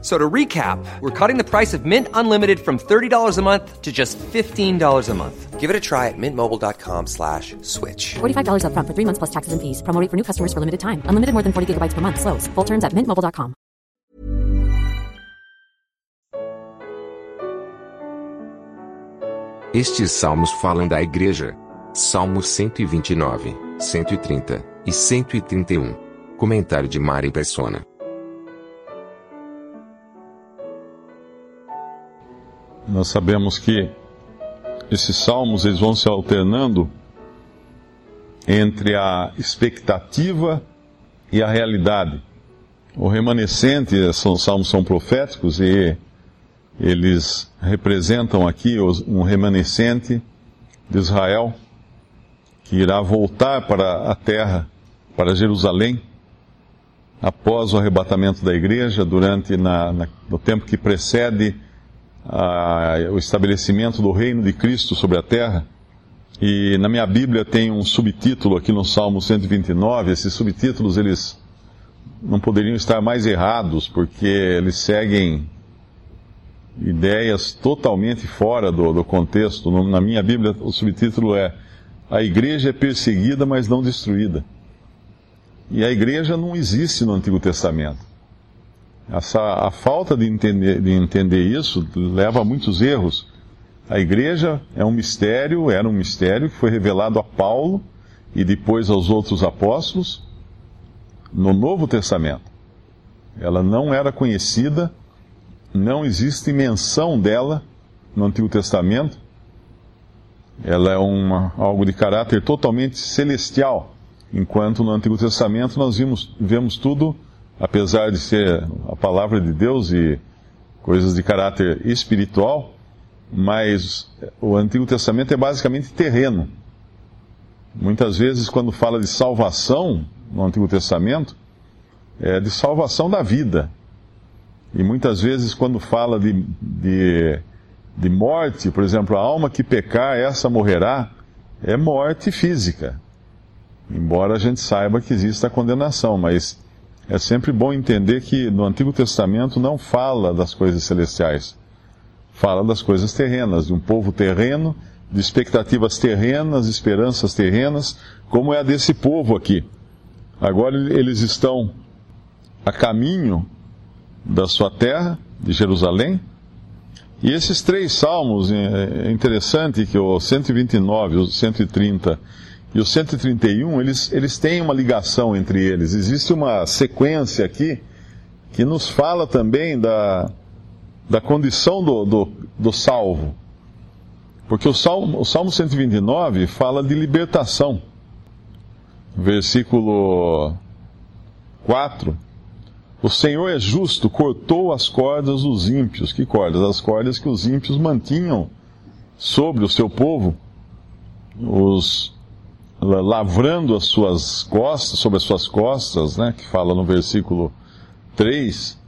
So to recap, we're cutting the price of Mint Unlimited from $30 a month to just $15 a month. Give it a try at mintmobile.com slash switch. $45 upfront for three months plus taxes and fees. Promo rate for new customers for limited time. Unlimited more than 40 gigabytes per month. Slows. Full terms at mintmobile.com. Estes salmos falam da igreja. Salmos 129, 130 e 131. Um. Comentário de Mari Persona. Nós sabemos que esses salmos eles vão se alternando entre a expectativa e a realidade. O remanescente, são salmos são proféticos e eles representam aqui um remanescente de Israel que irá voltar para a terra, para Jerusalém, após o arrebatamento da igreja, durante na, na, no tempo que precede o estabelecimento do reino de Cristo sobre a terra. E na minha Bíblia tem um subtítulo aqui no Salmo 129. Esses subtítulos eles não poderiam estar mais errados, porque eles seguem ideias totalmente fora do, do contexto. Na minha Bíblia, o subtítulo é A Igreja é perseguida, mas não destruída. E a igreja não existe no Antigo Testamento. Essa, a falta de entender, de entender isso leva a muitos erros. A igreja é um mistério, era um mistério que foi revelado a Paulo e depois aos outros apóstolos no Novo Testamento. Ela não era conhecida, não existe menção dela no Antigo Testamento. Ela é uma, algo de caráter totalmente celestial, enquanto no Antigo Testamento nós vimos, vemos tudo apesar de ser a palavra de Deus e coisas de caráter espiritual, mas o Antigo Testamento é basicamente terreno. Muitas vezes, quando fala de salvação no Antigo Testamento, é de salvação da vida. E muitas vezes, quando fala de, de, de morte, por exemplo, a alma que pecar, essa morrerá, é morte física. Embora a gente saiba que existe a condenação, mas é sempre bom entender que no Antigo Testamento não fala das coisas celestiais. Fala das coisas terrenas, de um povo terreno, de expectativas terrenas, esperanças terrenas, como é a desse povo aqui. Agora eles estão a caminho da sua terra, de Jerusalém, e esses três salmos, é, é interessante que o 129, o 130 e o 131, eles, eles têm uma ligação entre eles. Existe uma sequência aqui que nos fala também da, da condição do, do, do salvo. Porque o Salmo, o Salmo 129 fala de libertação. Versículo 4. O Senhor é justo, cortou as cordas dos ímpios. Que cordas? As cordas que os ímpios mantinham sobre o seu povo. Os lavrando as suas costas, sobre as suas costas, né, que fala no versículo 3.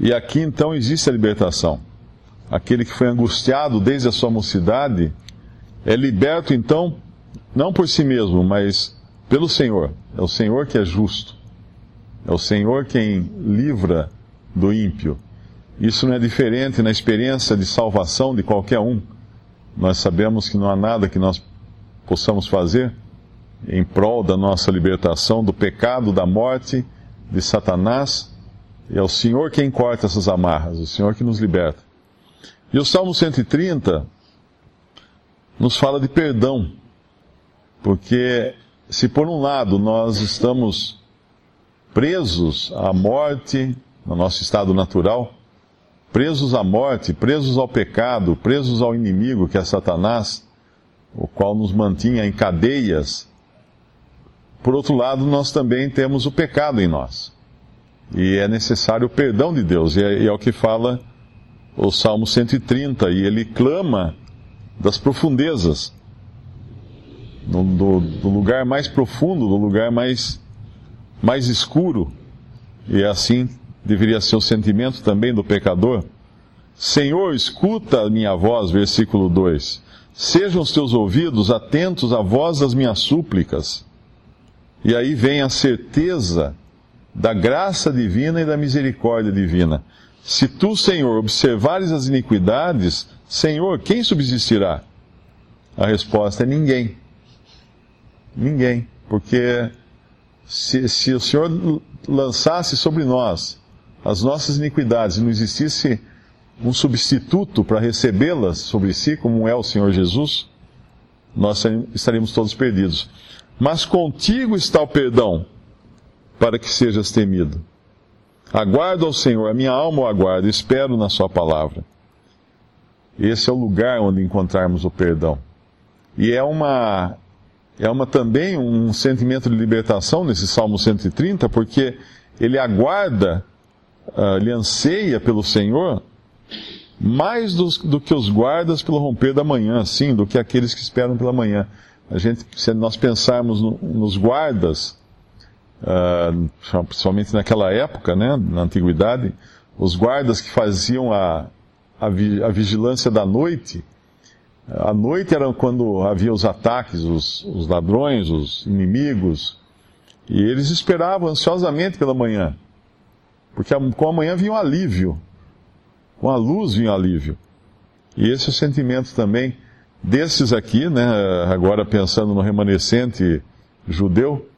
E aqui então existe a libertação. Aquele que foi angustiado desde a sua mocidade é liberto então, não por si mesmo, mas pelo Senhor. É o Senhor que é justo. É o Senhor quem livra do ímpio. Isso não é diferente na experiência de salvação de qualquer um. Nós sabemos que não há nada que nós possamos fazer em prol da nossa libertação do pecado, da morte, de Satanás. E é o Senhor quem corta essas amarras, o Senhor que nos liberta. E o Salmo 130 nos fala de perdão, porque se por um lado nós estamos presos à morte, no nosso estado natural, presos à morte, presos ao pecado, presos ao inimigo que é Satanás, o qual nos mantinha em cadeias. Por outro lado, nós também temos o pecado em nós. E é necessário o perdão de Deus. E é, é o que fala o Salmo 130. E ele clama das profundezas. Do, do, do lugar mais profundo, do lugar mais, mais escuro. e assim deveria ser o sentimento também do pecador. Senhor, escuta a minha voz, versículo 2. Sejam os teus ouvidos atentos à voz das minhas súplicas. E aí vem a certeza da graça divina e da misericórdia divina. Se tu, Senhor, observares as iniquidades, Senhor, quem subsistirá? A resposta é ninguém. Ninguém. Porque se, se o Senhor lançasse sobre nós as nossas iniquidades e não existisse um substituto para recebê-las sobre si, como é o Senhor Jesus, nós estaríamos todos perdidos. Mas contigo está o perdão, para que sejas temido. Aguardo ao Senhor, a minha alma o aguarda, espero na Sua palavra. Esse é o lugar onde encontrarmos o perdão. E é uma, é uma também um sentimento de libertação nesse Salmo 130, porque ele aguarda, uh, ele anseia pelo Senhor mais do, do, que os guardas pelo romper da manhã, sim, do que aqueles que esperam pela manhã. A gente, se nós pensarmos no, nos guardas, uh, principalmente naquela época, né, na antiguidade, os guardas que faziam a, a, a vigilância da noite, a noite era quando havia os ataques, os, os ladrões, os inimigos, e eles esperavam ansiosamente pela manhã, porque com a manhã vinha o um alívio, com a luz vinha um alívio. E esse é o sentimento também desses aqui, né, agora pensando no remanescente judeu,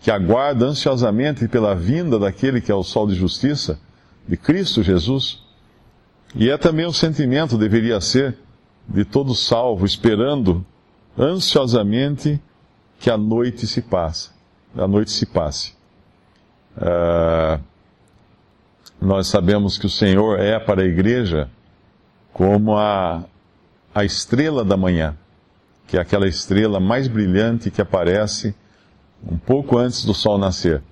que aguarda ansiosamente pela vinda daquele que é o sol de justiça, de Cristo Jesus. E é também o sentimento, deveria ser, de todo salvo, esperando ansiosamente que a noite se passe. A noite se passe. Uh, nós sabemos que o Senhor é para a igreja como a, a estrela da manhã, que é aquela estrela mais brilhante que aparece um pouco antes do sol nascer.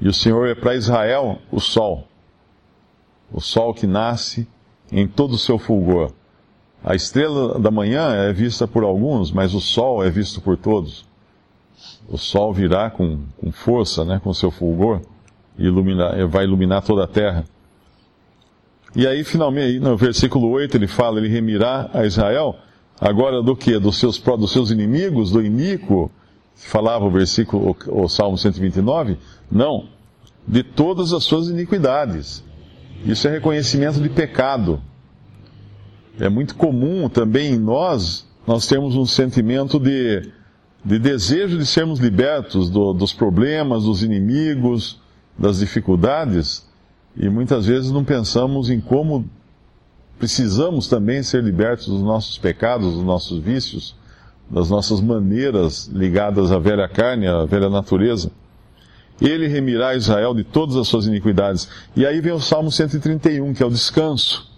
E o Senhor é para Israel o sol, o sol que nasce em todo o seu fulgor. A estrela da manhã é vista por alguns, mas o sol é visto por todos. O sol virá com, com força, né, com seu fulgor, e ilumina, vai iluminar toda a terra. E aí, finalmente, no versículo 8, ele fala, ele remirá a Israel, agora do que? Dos seus, dos seus inimigos, do iníquo, falava o versículo, o, o Salmo 129? Não. De todas as suas iniquidades. Isso é reconhecimento de pecado. É muito comum também em nós, nós temos um sentimento de, de desejo de sermos libertos do, dos problemas, dos inimigos, das dificuldades, e muitas vezes não pensamos em como precisamos também ser libertos dos nossos pecados, dos nossos vícios, das nossas maneiras ligadas à velha carne, à velha natureza. Ele remirá Israel de todas as suas iniquidades. E aí vem o Salmo 131, que é o descanso.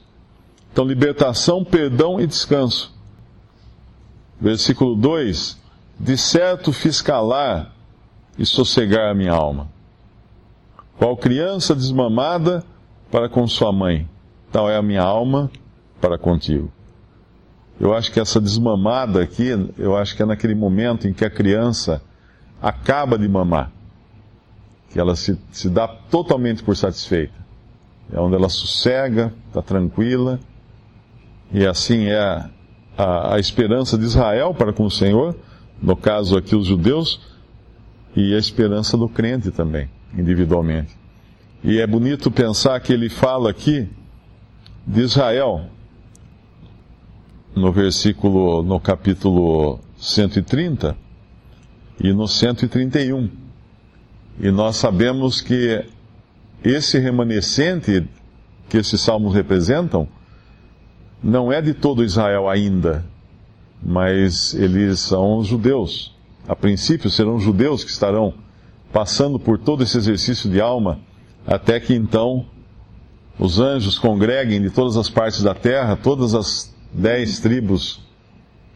Então, libertação, perdão e descanso. Versículo 2: De certo fiz calar e sossegar a minha alma. Qual criança desmamada para com sua mãe, tal é a minha alma para contigo. Eu acho que essa desmamada aqui, eu acho que é naquele momento em que a criança acaba de mamar, que ela se, se dá totalmente por satisfeita. É onde ela sossega, está tranquila, e assim é a, a esperança de Israel para com o Senhor, no caso aqui os judeus, e a esperança do crente também individualmente. E é bonito pensar que ele fala aqui de Israel, no versículo, no capítulo 130 e no 131. E nós sabemos que esse remanescente que esses salmos representam não é de todo Israel ainda, mas eles são judeus. A princípio serão judeus que estarão passando por todo esse exercício de alma, até que então os anjos congreguem de todas as partes da terra, todas as dez tribos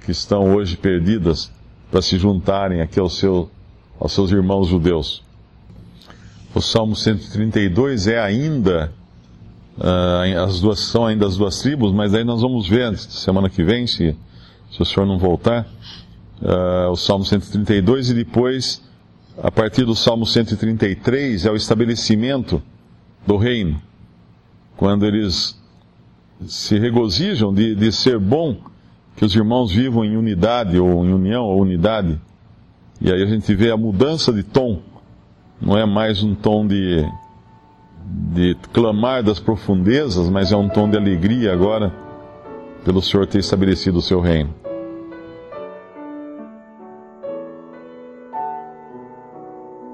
que estão hoje perdidas, para se juntarem aqui ao seu, aos seus irmãos judeus. O Salmo 132 é ainda, uh, as duas, são ainda as duas tribos, mas aí nós vamos ver semana que vem, se, se o senhor não voltar, uh, o Salmo 132 e depois a partir do Salmo 133, é o estabelecimento do reino, quando eles se regozijam de, de ser bom que os irmãos vivam em unidade, ou em união, ou unidade. E aí a gente vê a mudança de tom. Não é mais um tom de, de clamar das profundezas, mas é um tom de alegria agora, pelo Senhor ter estabelecido o seu reino.